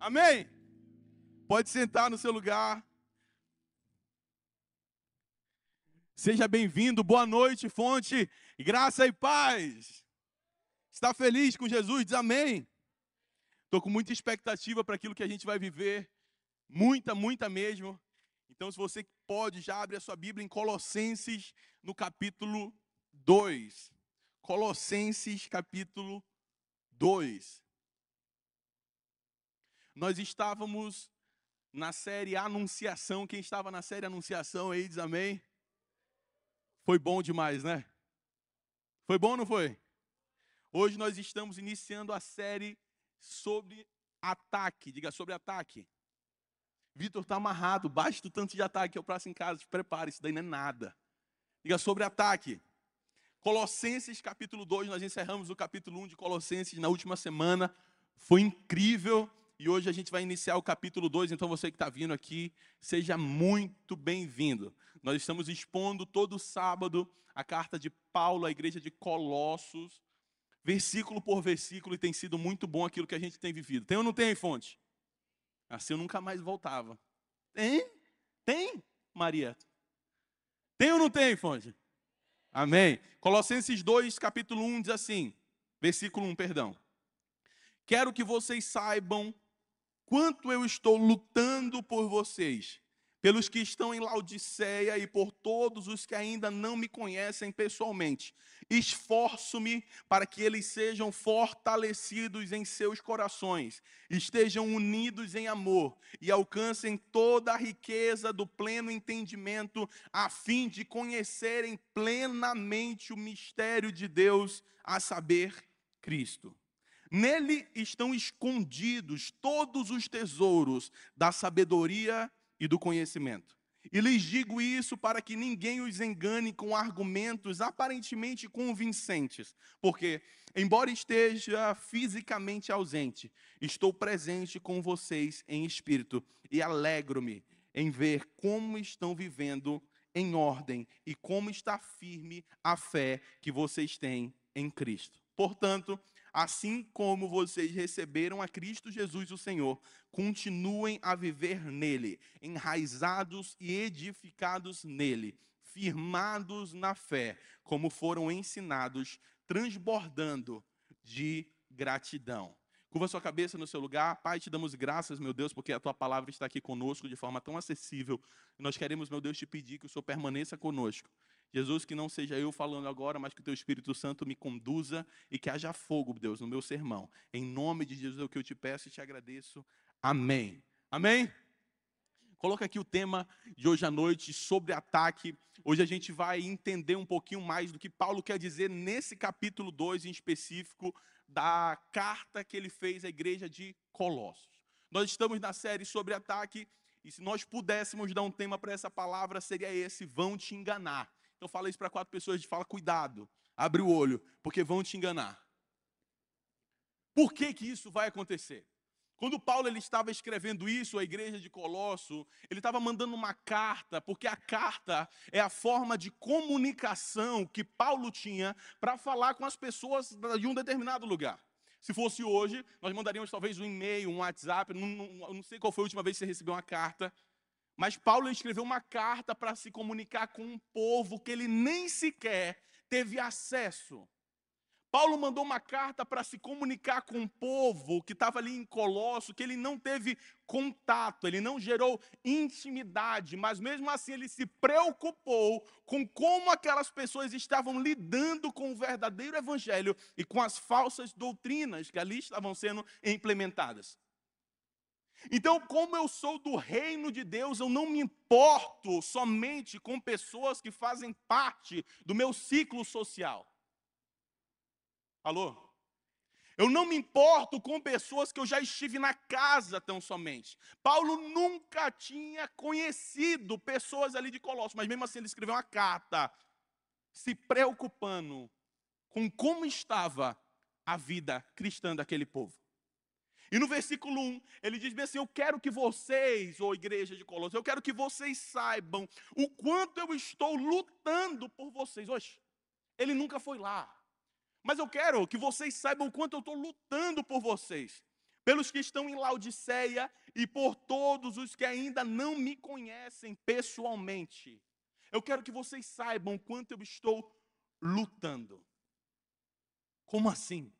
Amém? Pode sentar no seu lugar. Seja bem-vindo, boa noite, fonte, graça e paz. Está feliz com Jesus? Diz amém. Estou com muita expectativa para aquilo que a gente vai viver, muita, muita mesmo. Então, se você pode, já abre a sua Bíblia em Colossenses, no capítulo 2. Colossenses, capítulo 2. Nós estávamos na série Anunciação. Quem estava na série Anunciação aí, diz amém. Foi bom demais, né? Foi bom ou não foi? Hoje nós estamos iniciando a série sobre ataque. Diga sobre ataque. Vitor está amarrado, baixa do tanto de ataque que eu passo em casa. Prepare, isso daí não é nada. Diga sobre ataque. Colossenses capítulo 2, nós encerramos o capítulo 1 de Colossenses na última semana. Foi incrível. E hoje a gente vai iniciar o capítulo 2, então você que está vindo aqui, seja muito bem-vindo. Nós estamos expondo todo sábado a carta de Paulo à igreja de Colossos, versículo por versículo, e tem sido muito bom aquilo que a gente tem vivido. Tem ou não tem, fonte? Assim eu nunca mais voltava. Tem? Tem, Maria? Tem ou não tem, fonte? Amém. Colossenses 2, capítulo 1 diz assim, versículo 1, perdão. Quero que vocês saibam quanto eu estou lutando por vocês, pelos que estão em Laodiceia e por todos os que ainda não me conhecem pessoalmente. Esforço-me para que eles sejam fortalecidos em seus corações, estejam unidos em amor e alcancem toda a riqueza do pleno entendimento, a fim de conhecerem plenamente o mistério de Deus, a saber, Cristo Nele estão escondidos todos os tesouros da sabedoria e do conhecimento. E lhes digo isso para que ninguém os engane com argumentos aparentemente convincentes, porque, embora esteja fisicamente ausente, estou presente com vocês em espírito e alegro-me em ver como estão vivendo em ordem e como está firme a fé que vocês têm em Cristo. Portanto, assim como vocês receberam a Cristo Jesus, o Senhor, continuem a viver nele, enraizados e edificados nele, firmados na fé, como foram ensinados, transbordando de gratidão. Curva sua cabeça no seu lugar. Pai, te damos graças, meu Deus, porque a tua palavra está aqui conosco de forma tão acessível. Nós queremos, meu Deus, te pedir que o Senhor permaneça conosco Jesus, que não seja eu falando agora, mas que o teu Espírito Santo me conduza e que haja fogo, Deus, no meu sermão. Em nome de Jesus é o que eu te peço e te agradeço. Amém. Amém? Coloca aqui o tema de hoje à noite sobre ataque. Hoje a gente vai entender um pouquinho mais do que Paulo quer dizer nesse capítulo 2 em específico da carta que ele fez à igreja de Colossos. Nós estamos na série sobre ataque e se nós pudéssemos dar um tema para essa palavra seria esse: vão te enganar. Então fala isso para quatro pessoas, fala cuidado, abre o olho, porque vão te enganar. Por que que isso vai acontecer? Quando Paulo ele estava escrevendo isso à igreja de Colosso, ele estava mandando uma carta, porque a carta é a forma de comunicação que Paulo tinha para falar com as pessoas de um determinado lugar. Se fosse hoje, nós mandaríamos talvez um e-mail, um WhatsApp, não, não, não sei qual foi a última vez que você recebeu uma carta, mas Paulo escreveu uma carta para se comunicar com um povo que ele nem sequer teve acesso. Paulo mandou uma carta para se comunicar com um povo que estava ali em Colosso, que ele não teve contato, ele não gerou intimidade, mas mesmo assim ele se preocupou com como aquelas pessoas estavam lidando com o verdadeiro evangelho e com as falsas doutrinas que ali estavam sendo implementadas. Então, como eu sou do reino de Deus, eu não me importo somente com pessoas que fazem parte do meu ciclo social. Alô? Eu não me importo com pessoas que eu já estive na casa tão somente. Paulo nunca tinha conhecido pessoas ali de Colossos, mas mesmo assim ele escreveu uma carta se preocupando com como estava a vida cristã daquele povo. E no versículo 1, ele diz bem assim: Eu quero que vocês, ou igreja de Colossos, eu quero que vocês saibam o quanto eu estou lutando por vocês. Hoje, ele nunca foi lá. Mas eu quero que vocês saibam o quanto eu estou lutando por vocês, pelos que estão em Laodiceia e por todos os que ainda não me conhecem pessoalmente. Eu quero que vocês saibam quanto eu estou lutando. Como assim?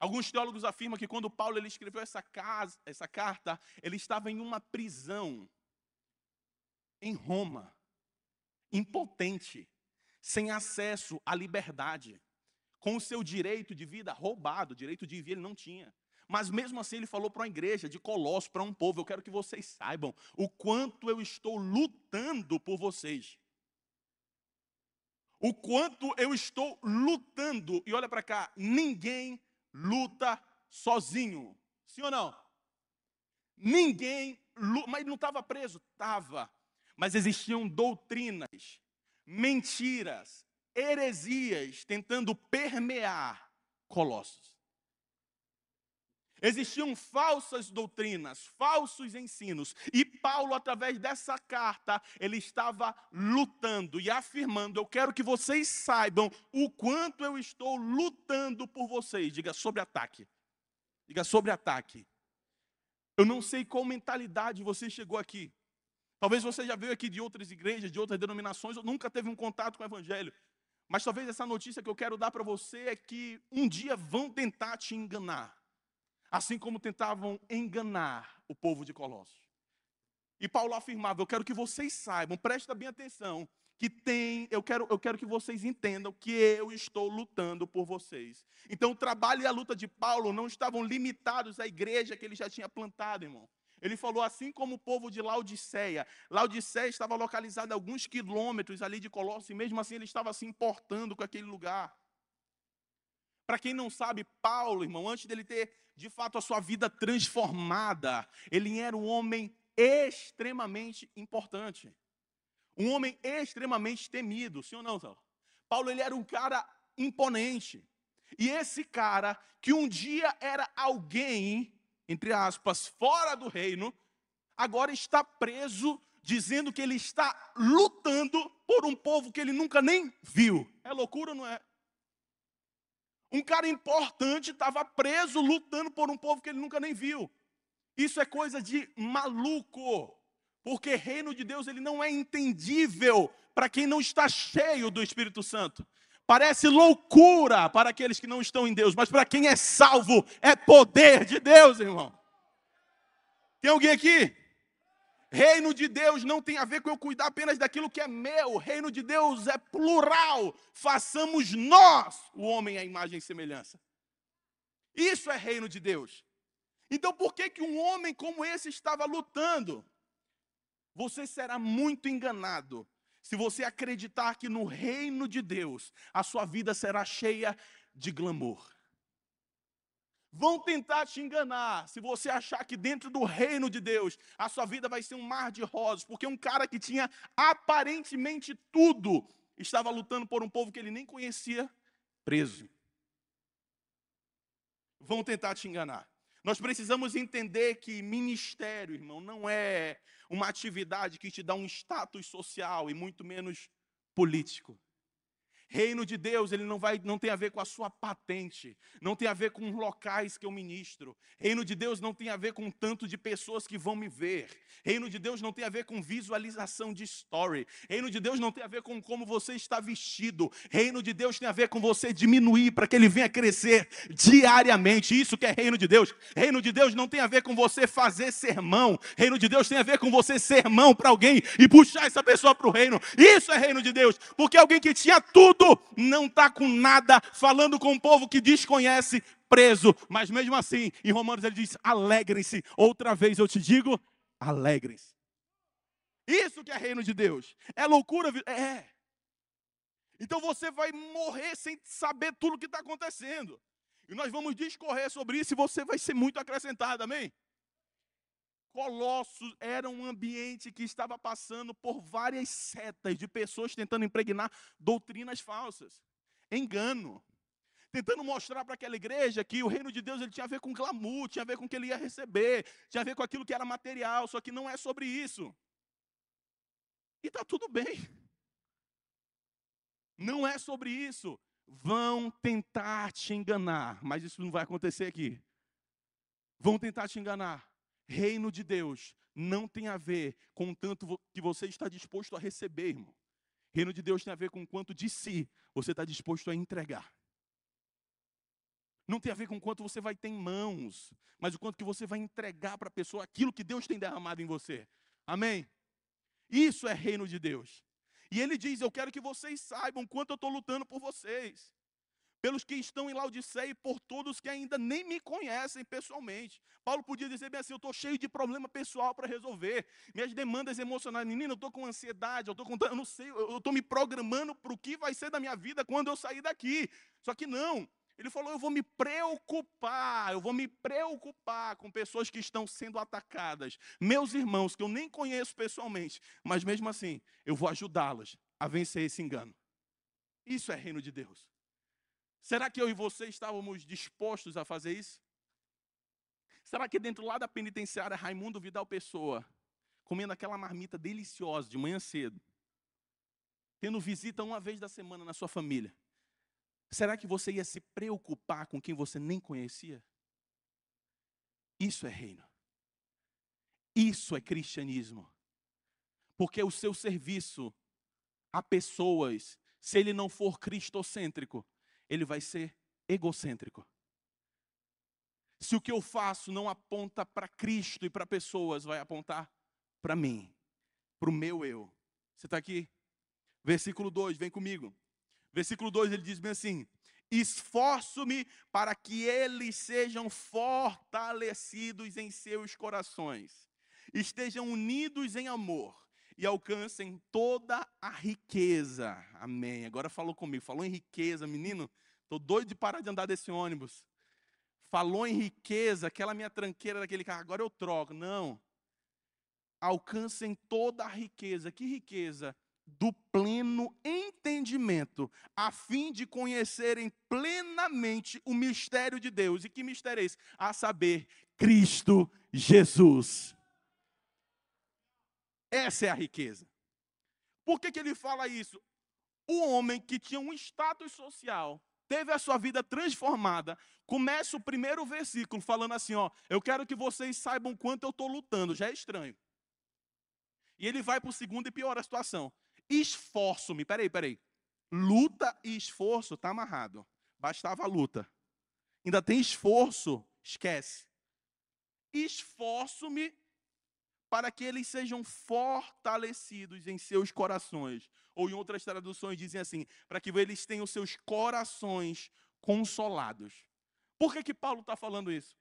Alguns teólogos afirmam que quando Paulo ele escreveu essa, casa, essa carta, ele estava em uma prisão em Roma, impotente, sem acesso à liberdade, com o seu direito de vida roubado, direito de viver ele não tinha. Mas mesmo assim ele falou para uma igreja de Colossos, para um povo, eu quero que vocês saibam o quanto eu estou lutando por vocês. O quanto eu estou lutando. E olha para cá, ninguém luta sozinho. Sim ou não? Ninguém, mas não estava preso? Estava. Mas existiam doutrinas, mentiras, heresias tentando permear Colossos. Existiam falsas doutrinas, falsos ensinos, e Paulo, através dessa carta, ele estava lutando e afirmando: Eu quero que vocês saibam o quanto eu estou lutando por vocês. Diga sobre ataque. Diga sobre ataque. Eu não sei qual mentalidade você chegou aqui. Talvez você já veio aqui de outras igrejas, de outras denominações, ou nunca teve um contato com o Evangelho. Mas talvez essa notícia que eu quero dar para você é que um dia vão tentar te enganar assim como tentavam enganar o povo de Colossos. E Paulo afirmava: Eu quero que vocês saibam, presta bem atenção, que tem, eu quero, eu quero que vocês entendam que eu estou lutando por vocês. Então, o trabalho e a luta de Paulo não estavam limitados à igreja que ele já tinha plantado, irmão. Ele falou assim como o povo de Laodiceia. Laodiceia estava localizada a alguns quilômetros ali de Colossos, e mesmo assim ele estava se importando com aquele lugar. Para quem não sabe, Paulo, irmão, antes dele ter de fato a sua vida transformada, ele era um homem extremamente importante. Um homem extremamente temido, sim ou não, Saulo? Paulo ele era um cara imponente. E esse cara, que um dia era alguém, entre aspas, fora do reino, agora está preso, dizendo que ele está lutando por um povo que ele nunca nem viu. É loucura ou não é? Um cara importante estava preso, lutando por um povo que ele nunca nem viu. Isso é coisa de maluco. Porque reino de Deus ele não é entendível para quem não está cheio do Espírito Santo. Parece loucura para aqueles que não estão em Deus, mas para quem é salvo é poder de Deus, irmão. Tem alguém aqui? Reino de Deus não tem a ver com eu cuidar apenas daquilo que é meu. Reino de Deus é plural. Façamos nós o homem à imagem e semelhança. Isso é reino de Deus. Então, por que, que um homem como esse estava lutando? Você será muito enganado se você acreditar que no reino de Deus a sua vida será cheia de glamour. Vão tentar te enganar se você achar que dentro do reino de Deus a sua vida vai ser um mar de rosas, porque um cara que tinha aparentemente tudo estava lutando por um povo que ele nem conhecia, preso. Vão tentar te enganar. Nós precisamos entender que ministério, irmão, não é uma atividade que te dá um status social e muito menos político. Reino de Deus, ele não vai não tem a ver com a sua patente, não tem a ver com locais que eu ministro. Reino de Deus não tem a ver com tanto de pessoas que vão me ver. Reino de Deus não tem a ver com visualização de story. Reino de Deus não tem a ver com como você está vestido. Reino de Deus tem a ver com você diminuir para que ele venha crescer diariamente. Isso que é reino de Deus. Reino de Deus não tem a ver com você fazer sermão. Reino de Deus tem a ver com você ser mão para alguém e puxar essa pessoa para o reino. Isso é reino de Deus, porque alguém que tinha tudo tudo, não está com nada, falando com um povo que desconhece, preso. Mas mesmo assim, em Romanos ele diz: alegrem-se. Outra vez eu te digo: alegrem-se. Isso que é reino de Deus. É loucura? É. Então você vai morrer sem saber tudo o que está acontecendo. E nós vamos discorrer sobre isso e você vai ser muito acrescentado, amém? Colossos era um ambiente que estava passando por várias setas de pessoas tentando impregnar doutrinas falsas, engano, tentando mostrar para aquela igreja que o reino de Deus ele tinha a ver com glamour, tinha a ver com o que ele ia receber, tinha a ver com aquilo que era material, só que não é sobre isso. E está tudo bem. Não é sobre isso. Vão tentar te enganar, mas isso não vai acontecer aqui. Vão tentar te enganar. Reino de Deus não tem a ver com o tanto que você está disposto a receber, irmão. Reino de Deus tem a ver com quanto de si você está disposto a entregar. Não tem a ver com quanto você vai ter em mãos, mas o quanto que você vai entregar para a pessoa aquilo que Deus tem derramado em você. Amém? Isso é reino de Deus. E ele diz: Eu quero que vocês saibam quanto eu estou lutando por vocês pelos que estão em Laodiceia e por todos que ainda nem me conhecem pessoalmente. Paulo podia dizer bem assim: eu estou cheio de problema pessoal para resolver, minhas demandas emocionais. Menina, eu estou com ansiedade, eu estou contando, eu não sei, eu estou me programando para o que vai ser da minha vida quando eu sair daqui. Só que não. Ele falou: eu vou me preocupar, eu vou me preocupar com pessoas que estão sendo atacadas, meus irmãos que eu nem conheço pessoalmente, mas mesmo assim, eu vou ajudá-los a vencer esse engano. Isso é reino de Deus. Será que eu e você estávamos dispostos a fazer isso? Será que dentro lá da penitenciária, Raimundo Vidal Pessoa, comendo aquela marmita deliciosa de manhã cedo, tendo visita uma vez da semana na sua família, será que você ia se preocupar com quem você nem conhecia? Isso é reino. Isso é cristianismo. Porque o seu serviço a pessoas, se ele não for cristocêntrico, ele vai ser egocêntrico. Se o que eu faço não aponta para Cristo e para pessoas, vai apontar para mim, para o meu eu. Você está aqui? Versículo 2, vem comigo. Versículo 2 ele diz bem assim: Esforço-me para que eles sejam fortalecidos em seus corações, estejam unidos em amor e alcancem toda a riqueza. Amém. Agora falou comigo, falou em riqueza, menino. Estou doido de parar de andar desse ônibus. Falou em riqueza, aquela minha tranqueira daquele carro, agora eu troco. Não. Alcancem toda a riqueza. Que riqueza? Do pleno entendimento, a fim de conhecerem plenamente o mistério de Deus. E que mistério é esse? A saber, Cristo Jesus. Essa é a riqueza. Por que, que ele fala isso? O homem que tinha um status social, teve a sua vida transformada, começa o primeiro versículo falando assim: ó, eu quero que vocês saibam quanto eu estou lutando, já é estranho. E ele vai para o segundo e piora a situação. Esforço-me, peraí, peraí. Luta e esforço está amarrado. Bastava a luta. Ainda tem esforço, esquece. Esforço-me para que eles sejam fortalecidos em seus corações. Ou em outras traduções dizem assim, para que eles tenham seus corações consolados. Por que, que Paulo está falando isso?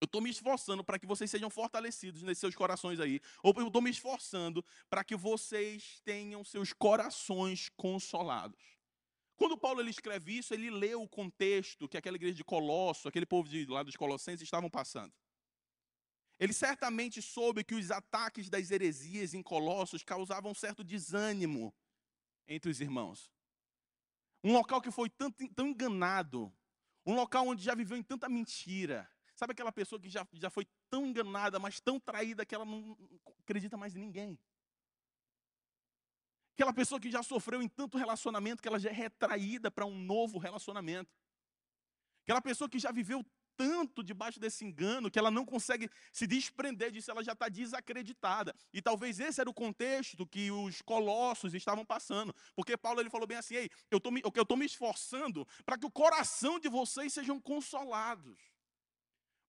Eu estou me esforçando para que vocês sejam fortalecidos nesses seus corações aí. Ou eu estou me esforçando para que vocês tenham seus corações consolados. Quando Paulo ele escreve isso, ele lê o contexto que aquela igreja de Colosso, aquele povo de lá dos Colossenses estavam passando. Ele certamente soube que os ataques das heresias em Colossos causavam um certo desânimo entre os irmãos. Um local que foi tão, tão enganado, um local onde já viveu em tanta mentira. Sabe aquela pessoa que já, já foi tão enganada, mas tão traída que ela não acredita mais em ninguém? Aquela pessoa que já sofreu em tanto relacionamento que ela já é retraída para um novo relacionamento. Aquela pessoa que já viveu tanto debaixo desse engano que ela não consegue se desprender disso, ela já está desacreditada. E talvez esse era o contexto que os colossos estavam passando. Porque Paulo ele falou bem assim: Ei, eu estou me, eu me esforçando para que o coração de vocês sejam consolados.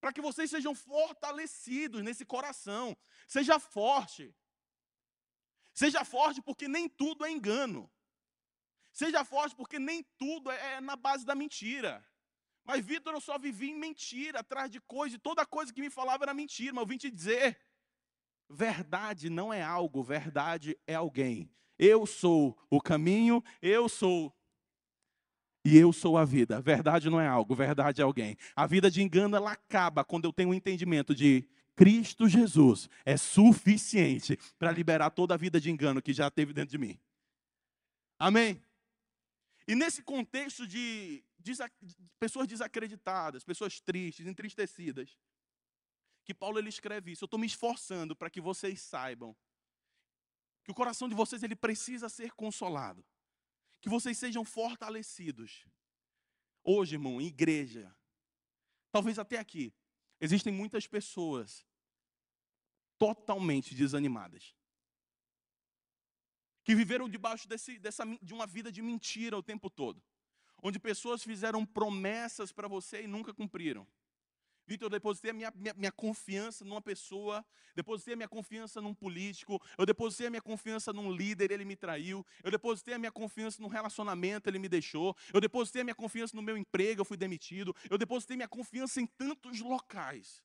Para que vocês sejam fortalecidos nesse coração. Seja forte. Seja forte porque nem tudo é engano. Seja forte porque nem tudo é, é na base da mentira. Mas, Vitor, eu só vivi em mentira, atrás de coisa, e toda coisa que me falava era mentira. Mas eu vim te dizer: verdade não é algo, verdade é alguém. Eu sou o caminho, eu sou. E eu sou a vida. Verdade não é algo, verdade é alguém. A vida de engano, ela acaba quando eu tenho o um entendimento de Cristo Jesus é suficiente para liberar toda a vida de engano que já teve dentro de mim. Amém? E nesse contexto de pessoas desacreditadas, pessoas tristes, entristecidas, que Paulo ele escreve isso. Eu estou me esforçando para que vocês saibam que o coração de vocês ele precisa ser consolado, que vocês sejam fortalecidos. Hoje, irmão, igreja, talvez até aqui, Existem muitas pessoas totalmente desanimadas. Que viveram debaixo desse, dessa, de uma vida de mentira o tempo todo. Onde pessoas fizeram promessas para você e nunca cumpriram. Vitor, eu depositei a minha, minha, minha, confiança numa pessoa, depositei a minha confiança num político, eu depositei a minha confiança num líder, ele me traiu, eu depositei a minha confiança num relacionamento, ele me deixou, eu depositei a minha confiança no meu emprego, eu fui demitido, eu depositei minha confiança em tantos locais.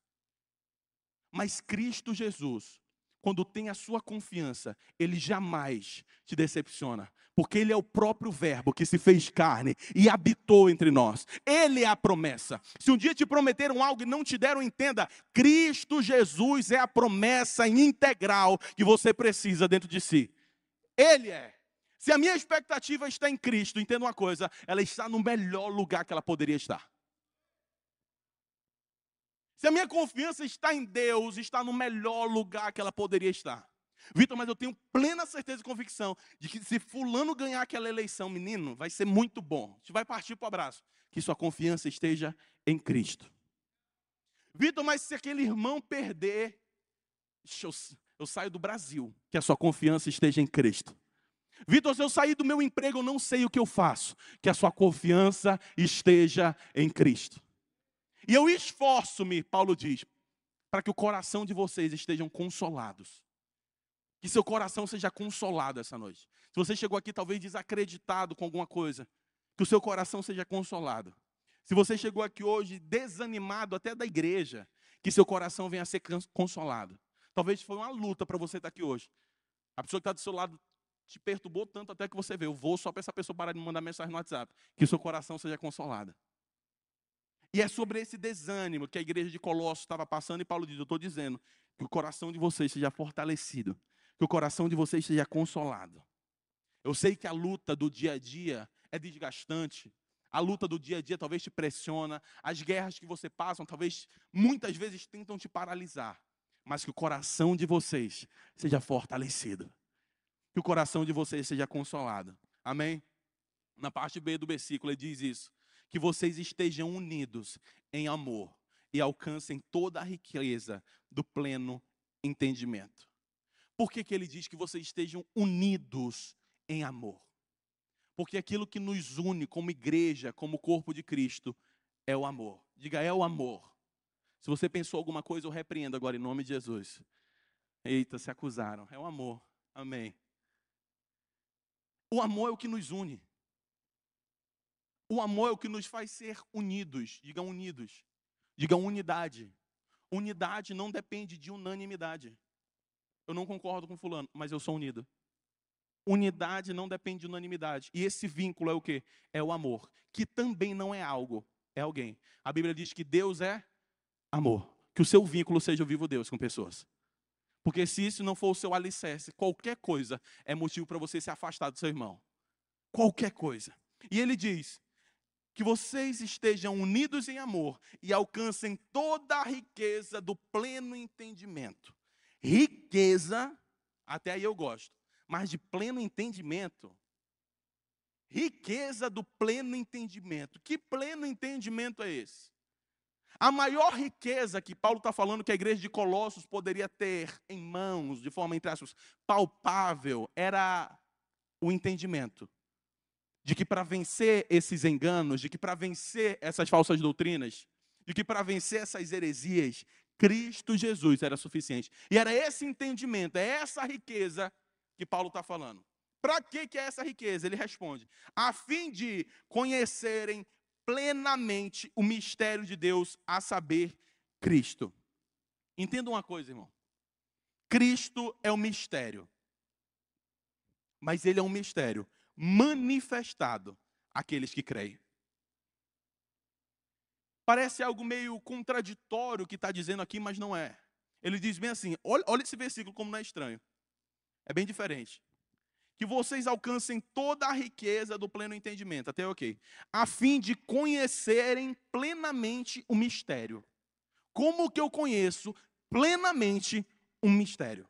Mas Cristo Jesus quando tem a sua confiança, ele jamais te decepciona, porque ele é o próprio Verbo que se fez carne e habitou entre nós. Ele é a promessa. Se um dia te prometeram algo e não te deram, entenda: Cristo Jesus é a promessa integral que você precisa dentro de si. Ele é. Se a minha expectativa está em Cristo, entenda uma coisa: ela está no melhor lugar que ela poderia estar. Se a minha confiança está em Deus, está no melhor lugar que ela poderia estar. Vitor, mas eu tenho plena certeza e convicção de que se fulano ganhar aquela eleição, menino, vai ser muito bom. A gente vai partir para o abraço. Que sua confiança esteja em Cristo. Vitor, mas se aquele irmão perder, eu, eu saio do Brasil. Que a sua confiança esteja em Cristo. Vitor, se eu sair do meu emprego, eu não sei o que eu faço. Que a sua confiança esteja em Cristo. E eu esforço-me, Paulo diz, para que o coração de vocês estejam consolados. Que seu coração seja consolado essa noite. Se você chegou aqui talvez desacreditado com alguma coisa, que o seu coração seja consolado. Se você chegou aqui hoje desanimado até da igreja, que seu coração venha a ser consolado. Talvez foi uma luta para você estar aqui hoje. A pessoa que está do seu lado te perturbou tanto até que você vê. Eu vou só para essa pessoa parar de me mandar mensagem no WhatsApp. Que o seu coração seja consolado. E é sobre esse desânimo que a igreja de Colossos estava passando, e Paulo diz: Eu estou dizendo que o coração de vocês seja fortalecido, que o coração de vocês seja consolado. Eu sei que a luta do dia a dia é desgastante, a luta do dia a dia talvez te pressiona, as guerras que você passa talvez muitas vezes tentam te paralisar, mas que o coração de vocês seja fortalecido, que o coração de vocês seja consolado. Amém? Na parte B do versículo ele diz isso que vocês estejam unidos em amor e alcancem toda a riqueza do pleno entendimento. Por que, que ele diz que vocês estejam unidos em amor? Porque aquilo que nos une como igreja, como corpo de Cristo, é o amor. Diga, é o amor. Se você pensou alguma coisa, eu repreendo agora em nome de Jesus. Eita, se acusaram. É o amor. Amém. O amor é o que nos une. O amor é o que nos faz ser unidos. Diga unidos. Diga unidade. Unidade não depende de unanimidade. Eu não concordo com fulano, mas eu sou unido. Unidade não depende de unanimidade. E esse vínculo é o que? É o amor, que também não é algo, é alguém. A Bíblia diz que Deus é amor. Que o seu vínculo seja o vivo Deus com pessoas. Porque se isso não for o seu alicerce, qualquer coisa é motivo para você se afastar do seu irmão. Qualquer coisa. E ele diz: que vocês estejam unidos em amor e alcancem toda a riqueza do pleno entendimento. Riqueza, até aí eu gosto, mas de pleno entendimento. Riqueza do pleno entendimento. Que pleno entendimento é esse? A maior riqueza que Paulo está falando que a igreja de Colossos poderia ter em mãos, de forma, entre aspas, palpável, era o entendimento de que para vencer esses enganos, de que para vencer essas falsas doutrinas, de que para vencer essas heresias, Cristo Jesus era suficiente. E era esse entendimento, é essa riqueza que Paulo está falando. Para que, que é essa riqueza? Ele responde: a fim de conhecerem plenamente o mistério de Deus, a saber, Cristo. Entenda uma coisa, irmão. Cristo é um mistério. Mas ele é um mistério manifestado àqueles que creem. Parece algo meio contraditório o que está dizendo aqui, mas não é. Ele diz bem assim: olha, olha esse versículo como não é estranho. É bem diferente. Que vocês alcancem toda a riqueza do pleno entendimento, até ok. A fim de conhecerem plenamente o mistério. Como que eu conheço plenamente um mistério?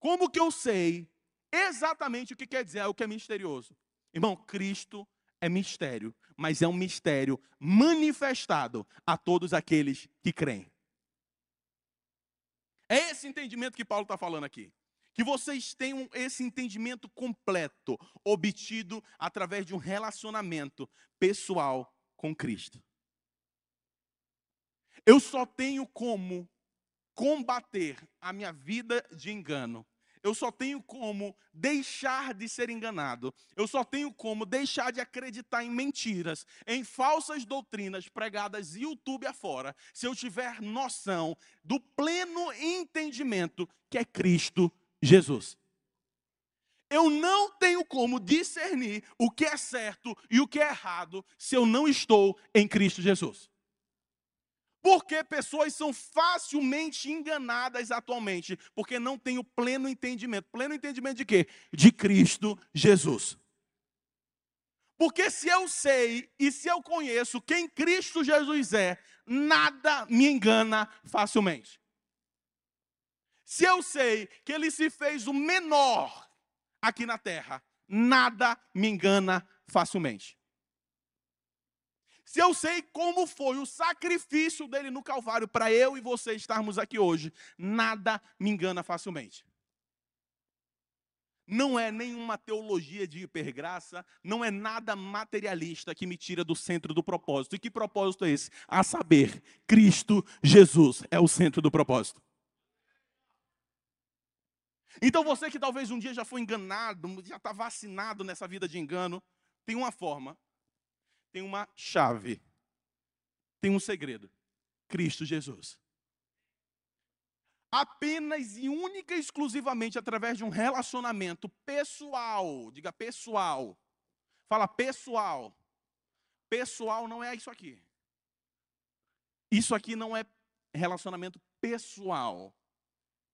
Como que eu sei exatamente o que quer dizer, é o que é misterioso. Irmão, Cristo é mistério, mas é um mistério manifestado a todos aqueles que creem. É esse entendimento que Paulo está falando aqui. Que vocês tenham esse entendimento completo, obtido através de um relacionamento pessoal com Cristo. Eu só tenho como combater a minha vida de engano eu só tenho como deixar de ser enganado, eu só tenho como deixar de acreditar em mentiras, em falsas doutrinas pregadas YouTube afora, se eu tiver noção do pleno entendimento que é Cristo Jesus. Eu não tenho como discernir o que é certo e o que é errado se eu não estou em Cristo Jesus. Porque pessoas são facilmente enganadas atualmente, porque não têm o pleno entendimento. Pleno entendimento de quê? De Cristo Jesus. Porque se eu sei e se eu conheço quem Cristo Jesus é, nada me engana facilmente. Se eu sei que ele se fez o menor aqui na terra, nada me engana facilmente. Se eu sei como foi o sacrifício dele no Calvário para eu e você estarmos aqui hoje, nada me engana facilmente. Não é nenhuma teologia de hipergraça, não é nada materialista que me tira do centro do propósito. E que propósito é esse? A saber, Cristo Jesus é o centro do propósito. Então você que talvez um dia já foi enganado, já está vacinado nessa vida de engano, tem uma forma tem uma chave, tem um segredo: Cristo Jesus. Apenas e única e exclusivamente através de um relacionamento pessoal, diga pessoal, fala pessoal. Pessoal não é isso aqui. Isso aqui não é relacionamento pessoal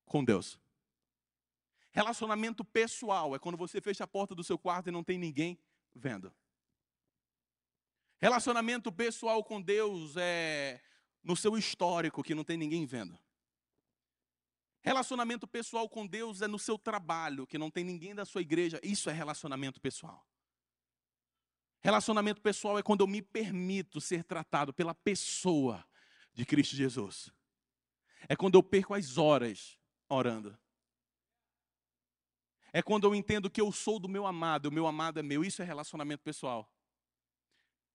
com Deus. Relacionamento pessoal é quando você fecha a porta do seu quarto e não tem ninguém vendo. Relacionamento pessoal com Deus é no seu histórico, que não tem ninguém vendo. Relacionamento pessoal com Deus é no seu trabalho, que não tem ninguém da sua igreja. Isso é relacionamento pessoal. Relacionamento pessoal é quando eu me permito ser tratado pela pessoa de Cristo Jesus. É quando eu perco as horas orando. É quando eu entendo que eu sou do meu amado, o meu amado é meu. Isso é relacionamento pessoal.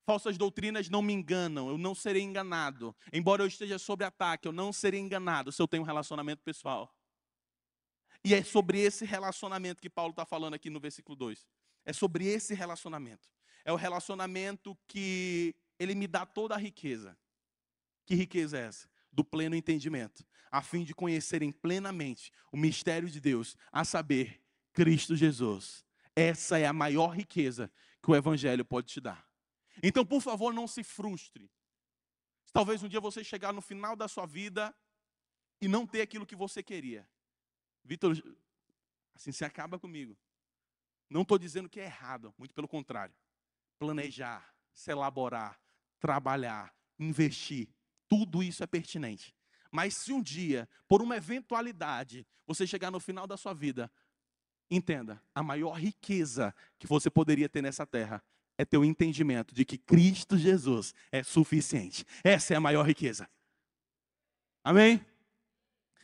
Falsas doutrinas não me enganam, eu não serei enganado. Embora eu esteja sob ataque, eu não serei enganado se eu tenho um relacionamento pessoal. E é sobre esse relacionamento que Paulo está falando aqui no versículo 2. É sobre esse relacionamento. É o relacionamento que ele me dá toda a riqueza. Que riqueza é essa? Do pleno entendimento, a fim de conhecerem plenamente o mistério de Deus, a saber, Cristo Jesus. Essa é a maior riqueza que o Evangelho pode te dar. Então, por favor, não se frustre. Talvez um dia você chegar no final da sua vida e não ter aquilo que você queria. Vitor, assim se acaba comigo. Não estou dizendo que é errado, muito pelo contrário. Planejar, se elaborar, trabalhar, investir, tudo isso é pertinente. Mas se um dia, por uma eventualidade, você chegar no final da sua vida, entenda, a maior riqueza que você poderia ter nessa terra é ter o entendimento de que Cristo Jesus é suficiente. Essa é a maior riqueza. Amém?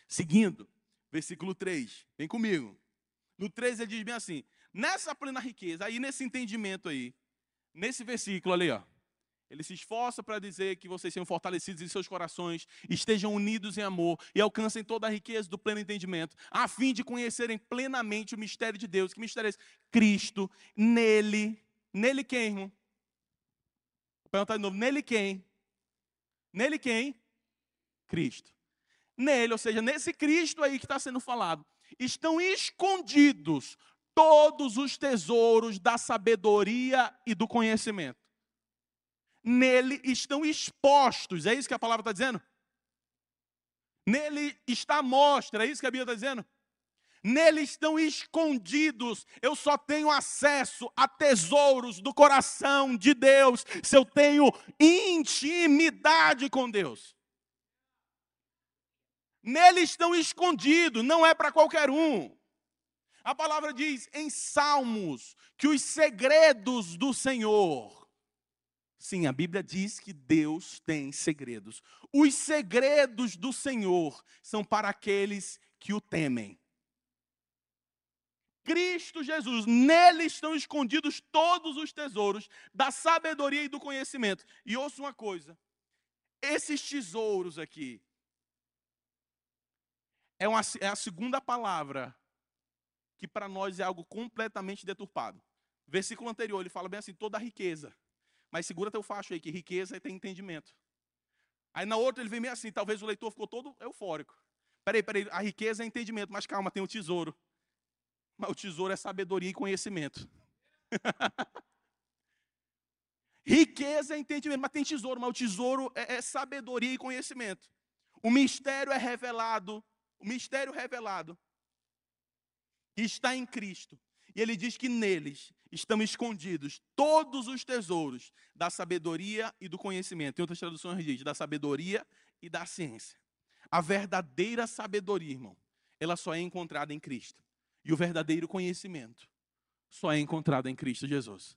Seguindo, versículo 3. Vem comigo. No 3 ele diz bem assim: nessa plena riqueza, aí nesse entendimento aí, nesse versículo ali, ó. Ele se esforça para dizer que vocês sejam fortalecidos em seus corações, estejam unidos em amor e alcancem toda a riqueza do pleno entendimento, a fim de conhecerem plenamente o mistério de Deus. Que mistério é esse? Cristo, nele Nele quem, irmão? Vou perguntar de novo. Nele quem? Nele quem? Cristo. Nele, ou seja, nesse Cristo aí que está sendo falado, estão escondidos todos os tesouros da sabedoria e do conhecimento. Nele estão expostos, é isso que a palavra está dizendo? Nele está a mostra, é isso que a Bíblia está dizendo? Nele estão escondidos. Eu só tenho acesso a tesouros do coração de Deus se eu tenho intimidade com Deus. Nele estão escondidos, não é para qualquer um. A palavra diz em Salmos que os segredos do Senhor. Sim, a Bíblia diz que Deus tem segredos. Os segredos do Senhor são para aqueles que o temem. Cristo Jesus, nele estão escondidos todos os tesouros da sabedoria e do conhecimento. E ouça uma coisa: esses tesouros aqui é, uma, é a segunda palavra que para nós é algo completamente deturpado. Versículo anterior, ele fala bem assim: toda a riqueza. Mas segura teu facho aí, que riqueza é ter entendimento. Aí na outra ele vem meio assim, talvez o leitor ficou todo eufórico. Peraí, peraí, a riqueza é entendimento, mas calma, tem o tesouro. Mas o tesouro é sabedoria e conhecimento. riqueza é entendimento, mas tem tesouro, mas o tesouro é, é sabedoria e conhecimento. O mistério é revelado, o mistério revelado está em Cristo. E ele diz que neles estão escondidos todos os tesouros da sabedoria e do conhecimento. Em outras traduções diz da sabedoria e da ciência. A verdadeira sabedoria, irmão, ela só é encontrada em Cristo. E o verdadeiro conhecimento só é encontrado em Cristo Jesus.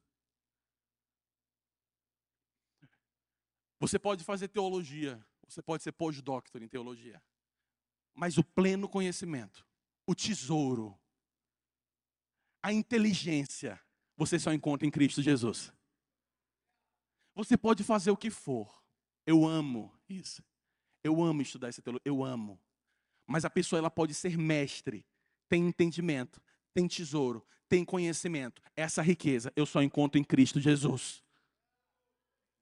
Você pode fazer teologia, você pode ser pós-doctor em teologia. Mas o pleno conhecimento, o tesouro, a inteligência, você só encontra em Cristo Jesus. Você pode fazer o que for. Eu amo isso. Eu amo estudar essa teologia, eu amo. Mas a pessoa ela pode ser mestre, tem entendimento, tem tesouro, tem conhecimento. Essa riqueza eu só encontro em Cristo Jesus.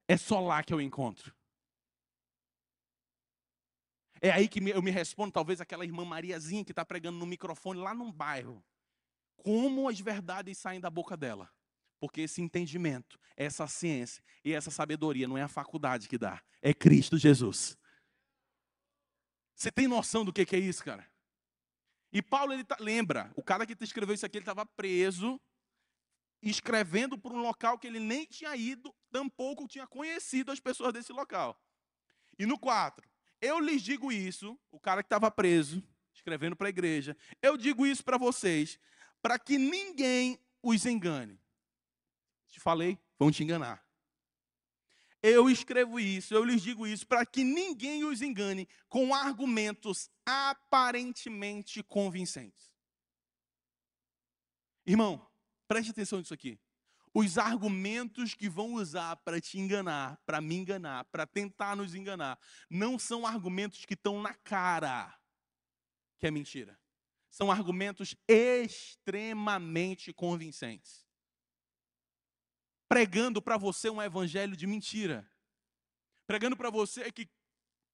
É só lá que eu encontro. É aí que eu me respondo, talvez aquela irmã Mariazinha que está pregando no microfone lá num bairro como as verdades saem da boca dela. Porque esse entendimento, essa ciência e essa sabedoria não é a faculdade que dá, é Cristo Jesus. Você tem noção do que é isso, cara? E Paulo, ele tá, lembra, o cara que escreveu isso aqui, ele estava preso, escrevendo por um local que ele nem tinha ido, tampouco tinha conhecido as pessoas desse local. E no 4, eu lhes digo isso, o cara que estava preso, escrevendo para a igreja, eu digo isso para vocês, para que ninguém os engane. Te falei, vão te enganar. Eu escrevo isso, eu lhes digo isso, para que ninguém os engane com argumentos aparentemente convincentes. Irmão, preste atenção nisso aqui. Os argumentos que vão usar para te enganar, para me enganar, para tentar nos enganar, não são argumentos que estão na cara que é mentira são argumentos extremamente convincentes. Pregando para você um evangelho de mentira. Pregando para você que,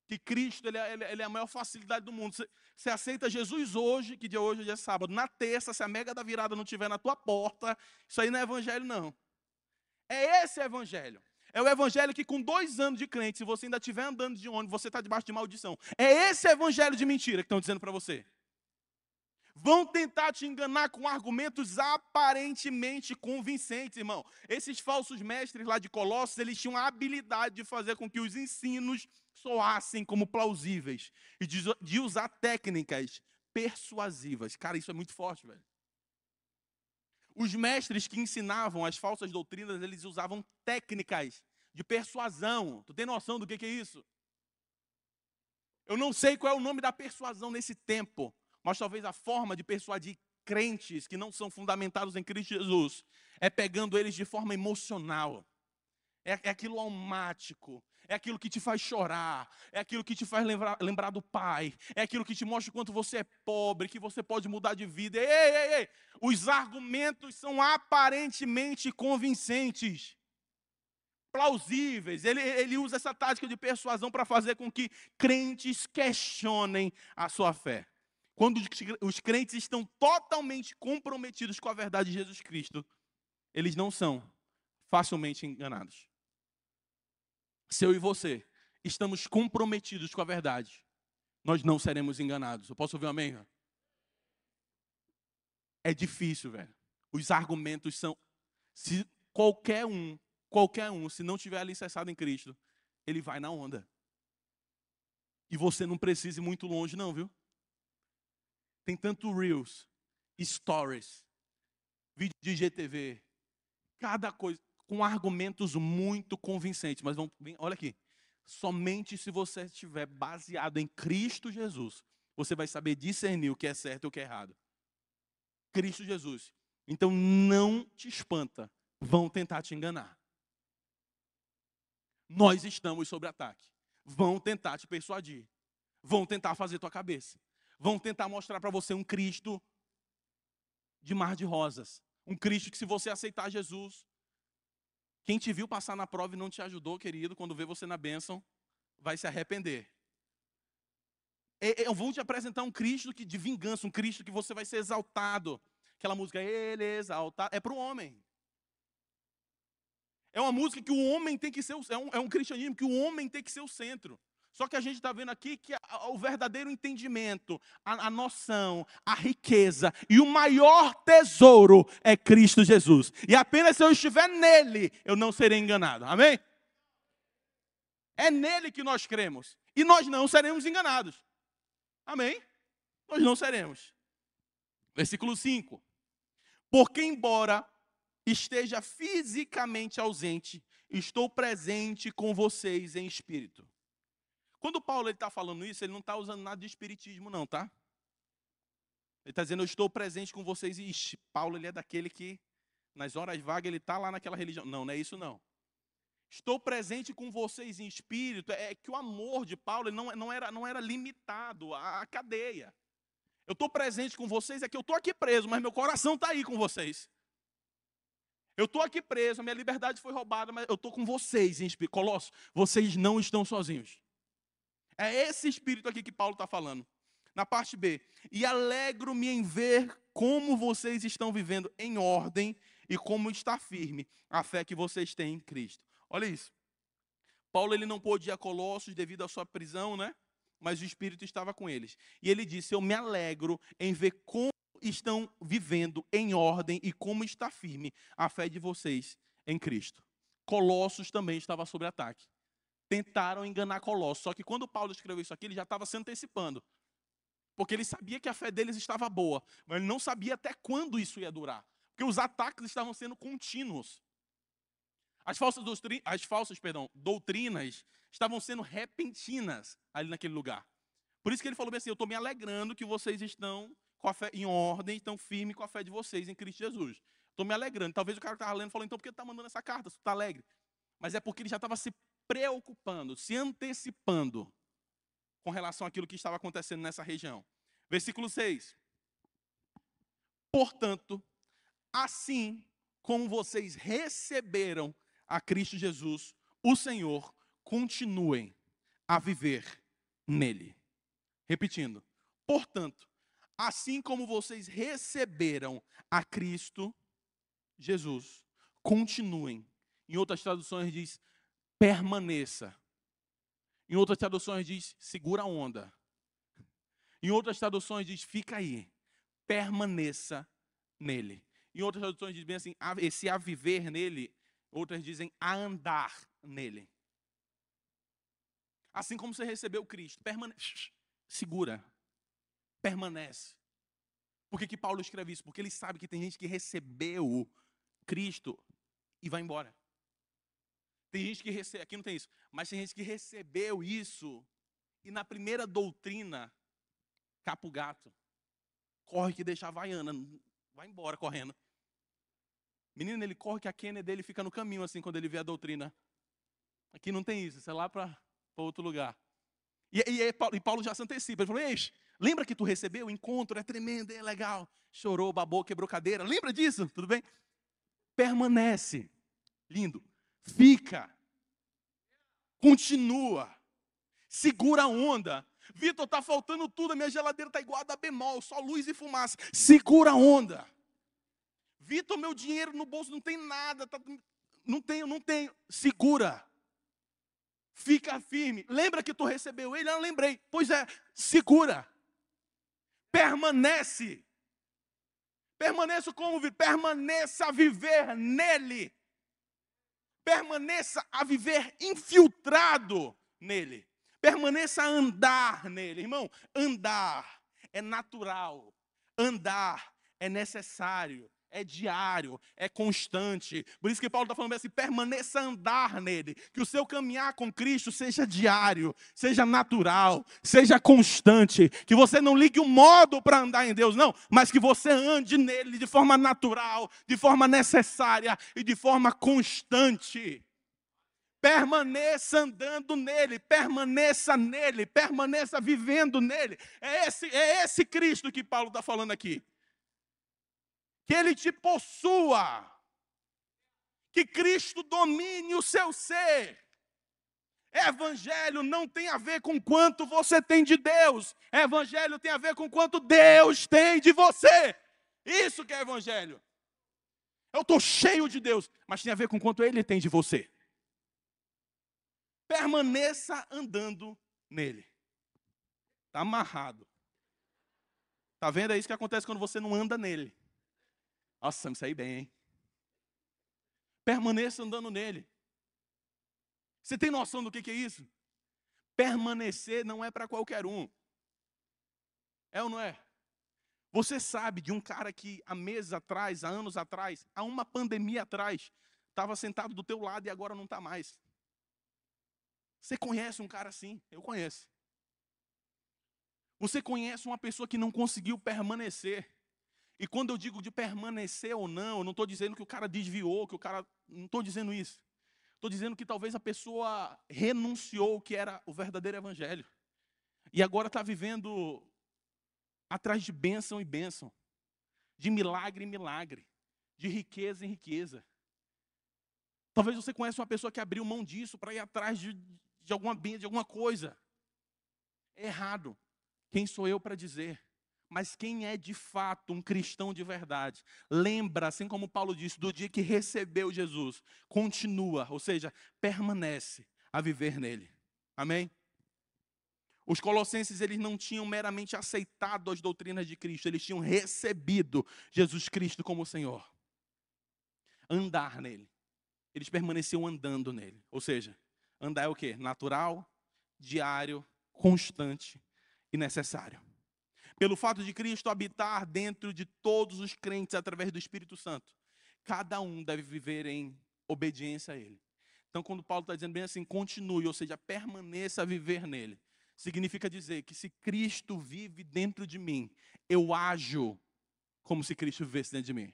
que Cristo ele é, ele é, a maior facilidade do mundo. Você, você aceita Jesus hoje, que dia hoje é sábado. Na terça, se a mega da virada não estiver na tua porta, isso aí não é evangelho, não. É esse evangelho. É o evangelho que com dois anos de crente, se você ainda estiver andando de ônibus, você está debaixo de maldição. É esse evangelho de mentira que estão dizendo para você. Vão tentar te enganar com argumentos aparentemente convincentes, irmão. Esses falsos mestres lá de Colossos, eles tinham a habilidade de fazer com que os ensinos soassem como plausíveis e de usar técnicas persuasivas. Cara, isso é muito forte, velho. Os mestres que ensinavam as falsas doutrinas, eles usavam técnicas de persuasão. Tu tem noção do que é isso? Eu não sei qual é o nome da persuasão nesse tempo, mas talvez a forma de persuadir crentes que não são fundamentados em Cristo Jesus é pegando eles de forma emocional. É, é aquilo almático, é aquilo que te faz chorar, é aquilo que te faz lembrar, lembrar do Pai, é aquilo que te mostra o quanto você é pobre, que você pode mudar de vida. Ei, ei, ei! Os argumentos são aparentemente convincentes, plausíveis. Ele, ele usa essa tática de persuasão para fazer com que crentes questionem a sua fé. Quando os crentes estão totalmente comprometidos com a verdade de Jesus Cristo, eles não são facilmente enganados. Se eu e você estamos comprometidos com a verdade, nós não seremos enganados. Eu posso ouvir um amém? É difícil, velho. Os argumentos são. Se qualquer um, qualquer um, se não tiver alicerçado em Cristo, ele vai na onda. E você não precisa ir muito longe, não, viu? Tem tanto Reels stories, vídeo de GTV, cada coisa com argumentos muito convincentes. Mas vamos, olha aqui, somente se você estiver baseado em Cristo Jesus, você vai saber discernir o que é certo e o que é errado. Cristo Jesus. Então não te espanta, vão tentar te enganar. Nós estamos sob ataque. Vão tentar te persuadir. Vão tentar fazer tua cabeça. Vão tentar mostrar para você um Cristo de mar de rosas. Um Cristo que, se você aceitar Jesus, quem te viu passar na prova e não te ajudou, querido, quando vê você na bênção, vai se arrepender. Eu vou te apresentar um Cristo de vingança, um Cristo que você vai ser exaltado. Aquela música, Ele exaltado, é para o homem. É uma música que o homem tem que ser, é um, é um cristianismo que o homem tem que ser o centro. Só que a gente está vendo aqui que o verdadeiro entendimento, a, a, noção, a riqueza e o maior tesouro é Cristo Jesus. E apenas se eu estiver nele, eu não serei enganado. Amém? É nele que nós cremos. E nós não seremos enganados. Amém? Nós não seremos. Versículo 5. Porque, embora esteja fisicamente ausente, estou presente com vocês em espírito. Quando Paulo está falando isso, ele não está usando nada de espiritismo, não, tá? Ele está dizendo, eu estou presente com vocês. Ixi, Paulo ele é daquele que, nas horas vagas, ele está lá naquela religião. Não, não é isso não. Estou presente com vocês em espírito. É que o amor de Paulo não, não, era, não era limitado à cadeia. Eu estou presente com vocês, é que eu estou aqui preso, mas meu coração está aí com vocês. Eu estou aqui preso, a minha liberdade foi roubada, mas eu estou com vocês em espírito. Colossos, vocês não estão sozinhos. É esse espírito aqui que Paulo está falando. Na parte B. E alegro-me em ver como vocês estão vivendo em ordem e como está firme a fé que vocês têm em Cristo. Olha isso. Paulo ele não pôde ir a Colossos devido à sua prisão, né? Mas o Espírito estava com eles. E ele disse: Eu me alegro em ver como estão vivendo em ordem e como está firme a fé de vocês em Cristo. Colossos também estava sob ataque tentaram enganar Colossos. Só que quando Paulo escreveu isso aqui, ele já estava se antecipando. Porque ele sabia que a fé deles estava boa, mas ele não sabia até quando isso ia durar. Porque os ataques estavam sendo contínuos. As falsas, as falsas perdão, doutrinas estavam sendo repentinas ali naquele lugar. Por isso que ele falou assim: Eu estou me alegrando que vocês estão com a fé em ordem, estão firmes com a fé de vocês em Cristo Jesus. Estou me alegrando. Talvez o cara que estava lendo falou: Então por que está mandando essa carta? Você está alegre? Mas é porque ele já estava se preocupando, se antecipando com relação àquilo que estava acontecendo nessa região. Versículo 6. Portanto, assim como vocês receberam a Cristo Jesus, o Senhor, continuem a viver nele. Repetindo. Portanto, assim como vocês receberam a Cristo Jesus, continuem. Em outras traduções diz: permaneça. Em outras traduções diz, segura a onda. Em outras traduções diz, fica aí. Permaneça nele. Em outras traduções diz bem assim, esse a viver nele. Outras dizem a andar nele. Assim como você recebeu Cristo, permanece. Segura. Permanece. Por que, que Paulo escreve isso? Porque ele sabe que tem gente que recebeu Cristo e vai embora. Tem gente que recebe, aqui não tem isso, mas tem gente que recebeu isso e na primeira doutrina, capa o gato. Corre que deixa a vaiana, vai embora correndo. Menino, ele corre que a Kennedy dele fica no caminho assim quando ele vê a doutrina. Aqui não tem isso, isso é lá para outro lugar. E, e, e, Paulo já se antecipa, ele falou, Eis, lembra que tu recebeu o encontro, é tremendo, é legal. Chorou, babou, quebrou cadeira, lembra disso? Tudo bem? Permanece. Lindo fica, continua, segura a onda. Vitor, tá faltando tudo, a minha geladeira tá igual a da bemol, só luz e fumaça. Segura a onda. Vitor, meu dinheiro no bolso não tem nada, tá, não tenho, não tenho. Segura. Fica firme. Lembra que tu recebeu ele? Não lembrei. Pois é, segura. Permanece. Permaneça como? Permaneça a viver nele permaneça a viver infiltrado nele. Permaneça a andar nele. Irmão, andar é natural. Andar é necessário, é diário, é constante. Por isso que Paulo está falando assim: permaneça a andar nele. Que o seu caminhar com Cristo seja diário, seja natural, seja constante. Que você não ligue o um modo para andar em Deus, não, mas que você ande nele de forma natural, de forma necessária e de forma constante. Permaneça andando nele, permaneça nele, permaneça vivendo nele. É esse, é esse Cristo que Paulo está falando aqui que ele te possua, que Cristo domine o seu ser. Evangelho não tem a ver com quanto você tem de Deus, evangelho tem a ver com quanto Deus tem de você. Isso que é evangelho. Eu estou cheio de Deus, mas tem a ver com quanto Ele tem de você. Permaneça andando nele. Está amarrado. Está vendo? É isso que acontece quando você não anda nele. Nossa, me saí bem, hein? Permaneça andando nele. Você tem noção do que, que é isso? Permanecer não é para qualquer um. É ou não é? Você sabe de um cara que há meses atrás, há anos atrás, há uma pandemia atrás, estava sentado do teu lado e agora não está mais. Você conhece um cara assim? Eu conheço. Você conhece uma pessoa que não conseguiu permanecer. E quando eu digo de permanecer ou não, eu não estou dizendo que o cara desviou, que o cara. Não estou dizendo isso. Estou dizendo que talvez a pessoa renunciou o que era o verdadeiro evangelho. E agora está vivendo atrás de bênção e bênção. De milagre em milagre. De riqueza em riqueza. Talvez você conheça uma pessoa que abriu mão disso para ir atrás de, de alguma bênção, de alguma coisa. É errado. Quem sou eu para dizer? Mas quem é de fato um cristão de verdade, lembra, assim como Paulo disse, do dia que recebeu Jesus, continua, ou seja, permanece a viver nele. Amém? Os colossenses eles não tinham meramente aceitado as doutrinas de Cristo, eles tinham recebido Jesus Cristo como Senhor. Andar nele. Eles permaneciam andando nele. Ou seja, andar é o que? Natural, diário, constante e necessário pelo fato de Cristo habitar dentro de todos os crentes através do Espírito Santo, cada um deve viver em obediência a Ele. Então, quando Paulo está dizendo bem assim, continue, ou seja, permaneça a viver nele, significa dizer que se Cristo vive dentro de mim, eu ajo como se Cristo vivesse dentro de mim.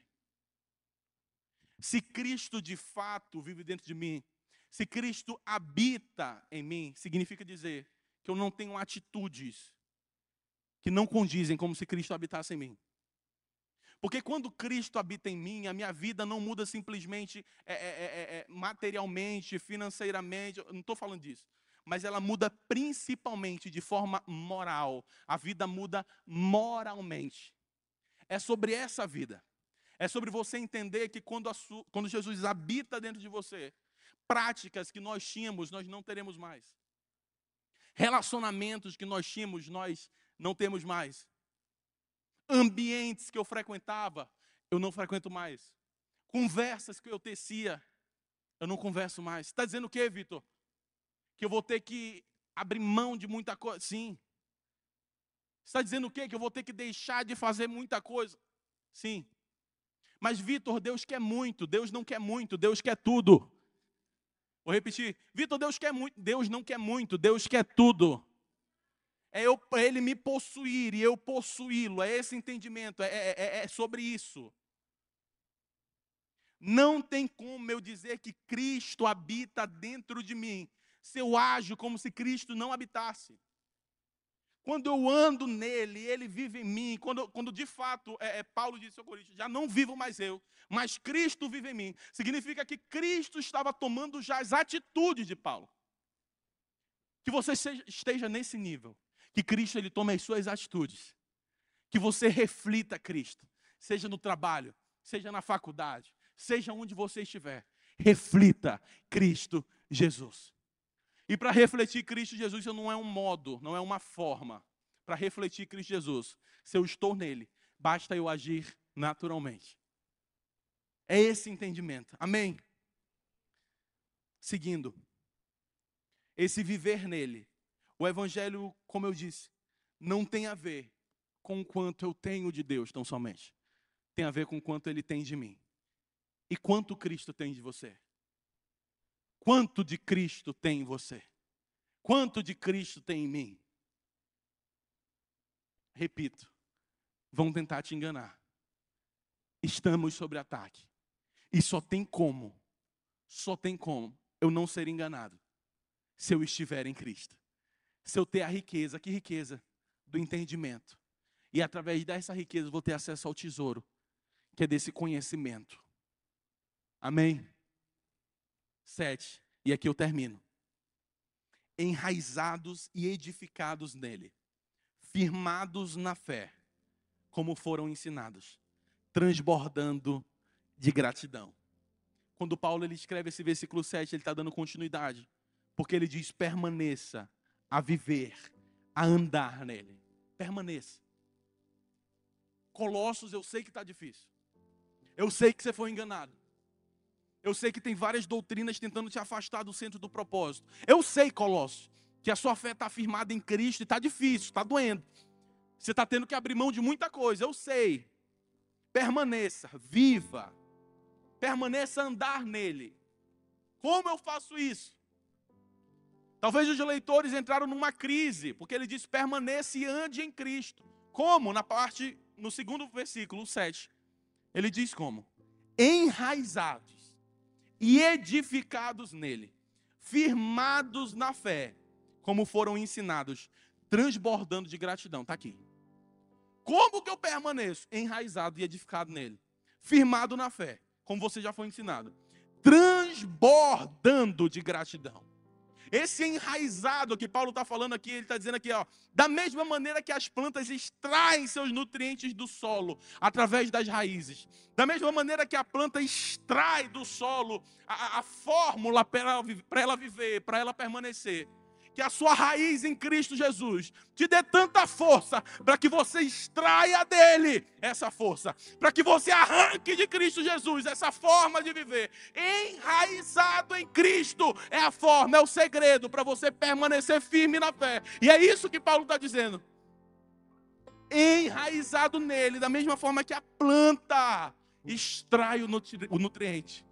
Se Cristo de fato vive dentro de mim, se Cristo habita em mim, significa dizer que eu não tenho atitudes que não condizem como se Cristo habitasse em mim. Porque quando Cristo habita em mim, a minha vida não muda simplesmente é, é, é, materialmente, financeiramente, não estou falando disso. Mas ela muda principalmente de forma moral. A vida muda moralmente. É sobre essa vida. É sobre você entender que quando, quando Jesus habita dentro de você, práticas que nós tínhamos, nós não teremos mais. Relacionamentos que nós tínhamos, nós não temos mais. Ambientes que eu frequentava, eu não frequento mais. Conversas que eu tecia, eu não converso mais. Está dizendo o quê, Vitor? Que eu vou ter que abrir mão de muita coisa? Sim. Está dizendo o quê? Que eu vou ter que deixar de fazer muita coisa? Sim. Mas, Vitor, Deus quer muito, Deus não quer muito, Deus quer tudo. Vou repetir. Vitor, Deus quer muito, Deus não quer muito, Deus quer tudo é, eu, é ele me possuir e eu possuí-lo. É esse entendimento, é, é, é, é sobre isso. Não tem como eu dizer que Cristo habita dentro de mim, se eu ajo como se Cristo não habitasse. Quando eu ando nele, ele vive em mim. Quando, quando de fato, é, é, Paulo disse ao Coríntios, já não vivo mais eu, mas Cristo vive em mim. Significa que Cristo estava tomando já as atitudes de Paulo. Que você esteja nesse nível que Cristo ele tome as suas atitudes. Que você reflita Cristo, seja no trabalho, seja na faculdade, seja onde você estiver. Reflita Cristo Jesus. E para refletir Cristo Jesus, isso não é um modo, não é uma forma. Para refletir Cristo Jesus, se eu estou nele, basta eu agir naturalmente. É esse entendimento. Amém? Seguindo. Esse viver nele o evangelho, como eu disse, não tem a ver com o quanto eu tenho de Deus, tão somente. tem a ver com quanto ele tem de mim. E quanto Cristo tem de você? Quanto de Cristo tem em você? Quanto de Cristo tem em mim? Repito, vão tentar te enganar. Estamos sob ataque. E só tem como, só tem como eu não ser enganado se eu estiver em Cristo. Se eu ter a riqueza, que riqueza? Do entendimento. E através dessa riqueza eu vou ter acesso ao tesouro, que é desse conhecimento. Amém? Sete. E aqui eu termino. Enraizados e edificados nele, firmados na fé, como foram ensinados, transbordando de gratidão. Quando Paulo ele escreve esse versículo 7, ele está dando continuidade, porque ele diz: permaneça a viver, a andar nele. Permaneça. Colossos, eu sei que está difícil. Eu sei que você foi enganado. Eu sei que tem várias doutrinas tentando te afastar do centro do propósito. Eu sei, Colossos, que a sua fé está firmada em Cristo e está difícil, está doendo. Você está tendo que abrir mão de muita coisa. Eu sei. Permaneça, viva. Permaneça andar nele. Como eu faço isso? Talvez os leitores entraram numa crise, porque ele diz: permaneça e ande em Cristo. Como? Na parte, no segundo versículo, 7. Ele diz como? Enraizados e edificados nele, firmados na fé, como foram ensinados, transbordando de gratidão. Está aqui. Como que eu permaneço? Enraizado e edificado nele, firmado na fé, como você já foi ensinado, transbordando de gratidão. Esse enraizado que Paulo está falando aqui, ele está dizendo aqui, ó, da mesma maneira que as plantas extraem seus nutrientes do solo através das raízes, da mesma maneira que a planta extrai do solo a, a fórmula para ela, ela viver, para ela permanecer, que a sua raiz em Cristo Jesus te dê tanta força para que você extraia dele essa força, para que você arranque de Cristo Jesus essa forma de viver. Enraizado em Cristo é a forma, é o segredo para você permanecer firme na fé. E é isso que Paulo está dizendo. Enraizado nele, da mesma forma que a planta extrai o nutriente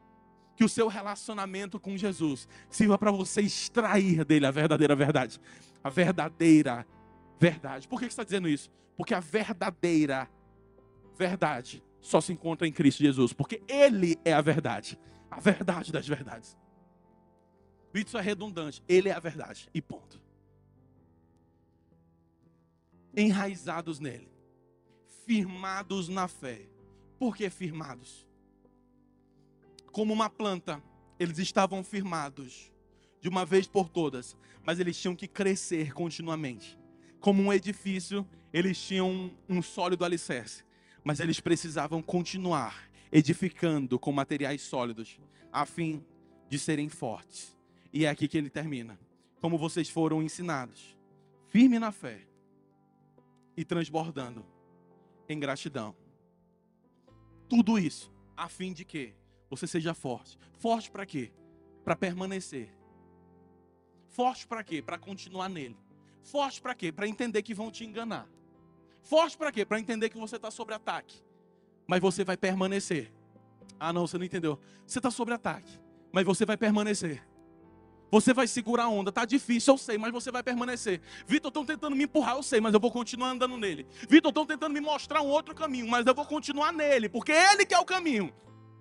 que o seu relacionamento com Jesus sirva para você extrair dele a verdadeira verdade. A verdadeira verdade. Por que está dizendo isso? Porque a verdadeira verdade só se encontra em Cristo Jesus. Porque Ele é a verdade. A verdade das verdades. Isso é redundante. Ele é a verdade. E ponto. Enraizados nele. Firmados na fé. Por que firmados? Como uma planta, eles estavam firmados de uma vez por todas, mas eles tinham que crescer continuamente. Como um edifício, eles tinham um, sólido alicerce, mas eles precisavam continuar edificando com materiais sólidos, a fim de serem fortes. E é aqui que ele termina. Como vocês foram ensinados, firme na fé e transbordando em gratidão. Tudo isso a fim de que você seja forte. Forte para quê? Para permanecer. Forte para quê? Para continuar nele. Forte para quê? Para entender que vão te enganar. Forte para quê? Para entender que você está sob ataque. Mas você vai permanecer. Ah, não, você não entendeu. Você está sob ataque. Mas você vai permanecer. Você vai segurar a onda. Tá difícil, eu sei, mas você vai permanecer. Vitor, estão tentando me empurrar, eu sei, mas eu vou continuar andando nele. Vitor, estão tentando me mostrar um outro caminho, mas eu vou continuar nele, porque ele que é o caminho.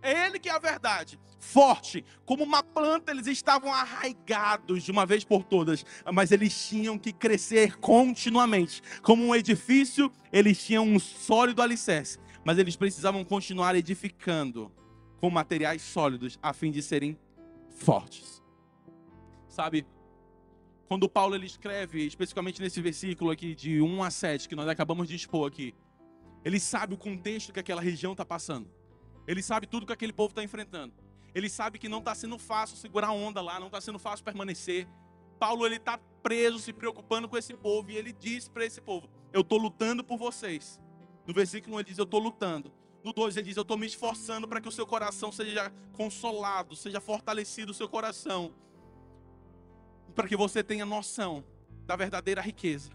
É Ele que é a verdade. Forte, como uma planta, eles estavam arraigados de uma vez por todas, mas eles tinham que crescer continuamente. Como um edifício, eles tinham um sólido alicerce, mas eles precisavam continuar edificando com materiais sólidos a fim de serem fortes. Sabe? Quando Paulo ele escreve, especificamente nesse versículo aqui de 1 a 7, que nós acabamos de expor aqui, ele sabe o contexto que aquela região está passando. Ele sabe tudo que aquele povo está enfrentando. Ele sabe que não está sendo fácil segurar a onda lá, não está sendo fácil permanecer. Paulo ele está preso, se preocupando com esse povo e ele diz para esse povo: Eu estou lutando por vocês. No versículo 1 ele diz: Eu estou lutando. No 2 ele diz: Eu estou me esforçando para que o seu coração seja consolado, seja fortalecido o seu coração, para que você tenha noção da verdadeira riqueza.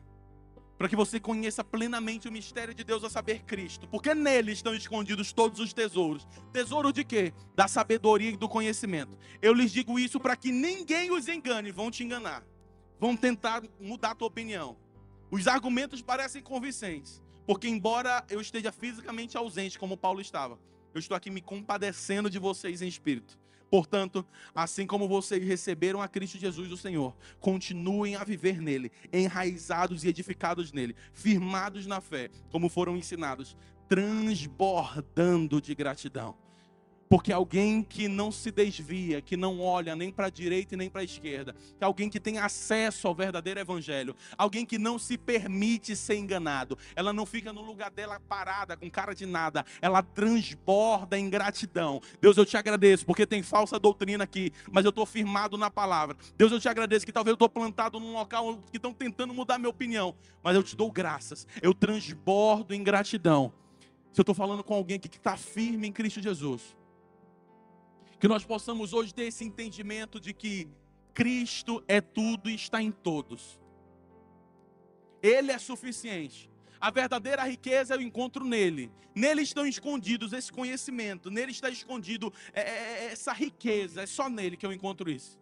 Para que você conheça plenamente o mistério de Deus a saber Cristo, porque nele estão escondidos todos os tesouros. Tesouro de quê? Da sabedoria e do conhecimento. Eu lhes digo isso para que ninguém os engane, vão te enganar. Vão tentar mudar a tua opinião. Os argumentos parecem convincentes, porque embora eu esteja fisicamente ausente como Paulo estava, eu estou aqui me compadecendo de vocês em espírito. Portanto, assim como vocês receberam a Cristo Jesus, o Senhor, continuem a viver nele, enraizados e edificados nele, firmados na fé, como foram ensinados, transbordando de gratidão. Porque alguém que não se desvia, que não olha nem para a direita e nem para a esquerda, que alguém que tem acesso ao verdadeiro evangelho, alguém que não se permite ser enganado, ela não fica no lugar dela parada, com cara de nada, ela transborda em gratidão. Deus, eu te agradeço, porque tem falsa doutrina aqui, mas eu estou firmado na palavra. Deus, eu te agradeço que talvez eu estou plantado num local que estão tentando mudar minha opinião, mas eu te dou graças, eu transbordo em gratidão. Se eu estou falando com alguém que está firme em Cristo Jesus que nós possamos hoje ter esse entendimento de que Cristo é tudo e está em todos. Ele é suficiente. A verdadeira riqueza eu encontro nele. Nele estão escondidos esse conhecimento. Nele está escondido é, é, é, essa riqueza. É só nele que eu encontro isso.